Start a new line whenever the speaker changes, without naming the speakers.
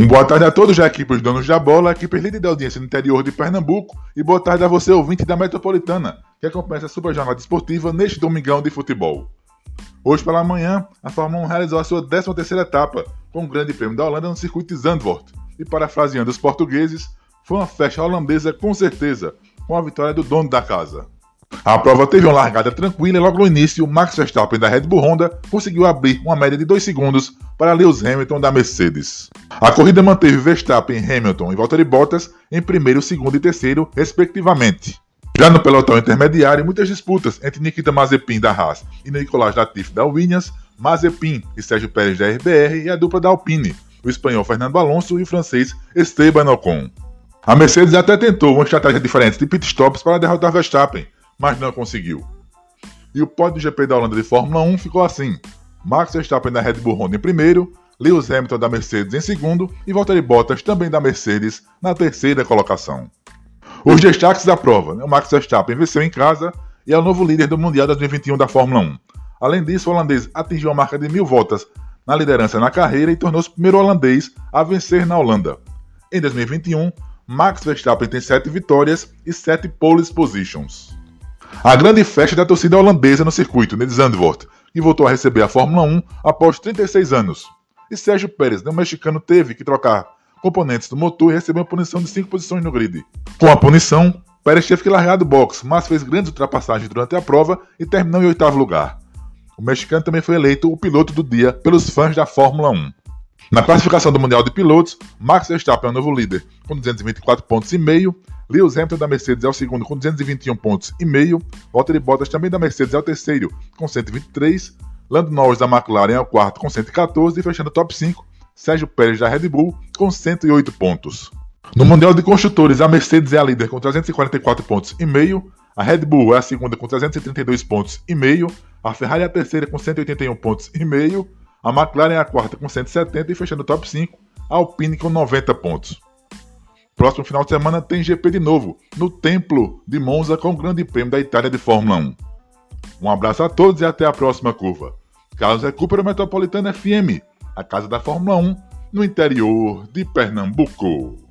Um boa tarde a todos, já equipes donos da bola, equipes líder da audiência no interior de Pernambuco e boa tarde a você, ouvinte da Metropolitana, que acompanha essa super jornada esportiva neste domingão de futebol. Hoje pela manhã, a Fórmula 1 realizou a sua 13ª etapa, com o Grande Prêmio da Holanda no circuito de Zandvoort. E parafraseando os portugueses, foi uma festa holandesa com certeza, com a vitória do dono da casa. A prova teve uma largada tranquila e logo no início, Max Verstappen da Red Bull Honda conseguiu abrir uma média de 2 segundos para Lewis Hamilton da Mercedes. A corrida manteve Verstappen, Hamilton e Valtteri Bottas em primeiro, segundo e terceiro, respectivamente. Já no pelotão intermediário, muitas disputas entre Nikita Mazepin da Haas e Nicolas Latifi da Williams, Mazepin e Sérgio Pérez da RBR e a dupla da Alpine, o espanhol Fernando Alonso e o francês Esteban Ocon. A Mercedes até tentou uma estratégia diferente de pitstops para derrotar Verstappen, mas não conseguiu. E o pódio do GP da Holanda de Fórmula 1 ficou assim: Max Verstappen da Red Bull Honda em primeiro, Lewis Hamilton da Mercedes em segundo e Valtteri Bottas também da Mercedes na terceira colocação. Os destaques da prova: o Max Verstappen venceu em casa e é o novo líder do Mundial 2021 da Fórmula 1. Além disso, o holandês atingiu a marca de mil voltas na liderança na carreira e tornou-se o primeiro holandês a vencer na Holanda. Em 2021, Max Verstappen tem 7 vitórias e 7 pole positions. A grande festa da torcida holandesa no circuito de Zandvoort, que voltou a receber a Fórmula 1 após 36 anos. E Sérgio Pérez, o mexicano, teve que trocar componentes do motor e recebeu uma punição de 5 posições no grid. Com a punição, Pérez teve que largar do box, mas fez grandes ultrapassagens durante a prova e terminou em oitavo lugar. O mexicano também foi eleito o piloto do dia pelos fãs da Fórmula 1. Na classificação do Mundial de Pilotos, Max Verstappen é o novo líder com 224 pontos e meio, Lewis Hamilton da Mercedes é o segundo com 221 pontos e meio, Valtteri Bottas também da Mercedes é o terceiro com 123, Lando Norris da McLaren é o quarto com 114 e fechando o top 5, Sérgio Pérez da Red Bull com 108 pontos. No Mundial de Construtores, a Mercedes é a líder com 344 pontos e meio, a Red Bull é a segunda com 332 pontos e meio, a Ferrari é a terceira com 181 pontos e meio, a McLaren é a quarta com 170 e fechando o top 5, a Alpine com 90 pontos. Próximo final de semana tem GP de novo, no Templo de Monza com o Grande Prêmio da Itália de Fórmula 1. Um abraço a todos e até a próxima curva. Carlos Recupero Metropolitana FM, a casa da Fórmula 1, no interior de Pernambuco.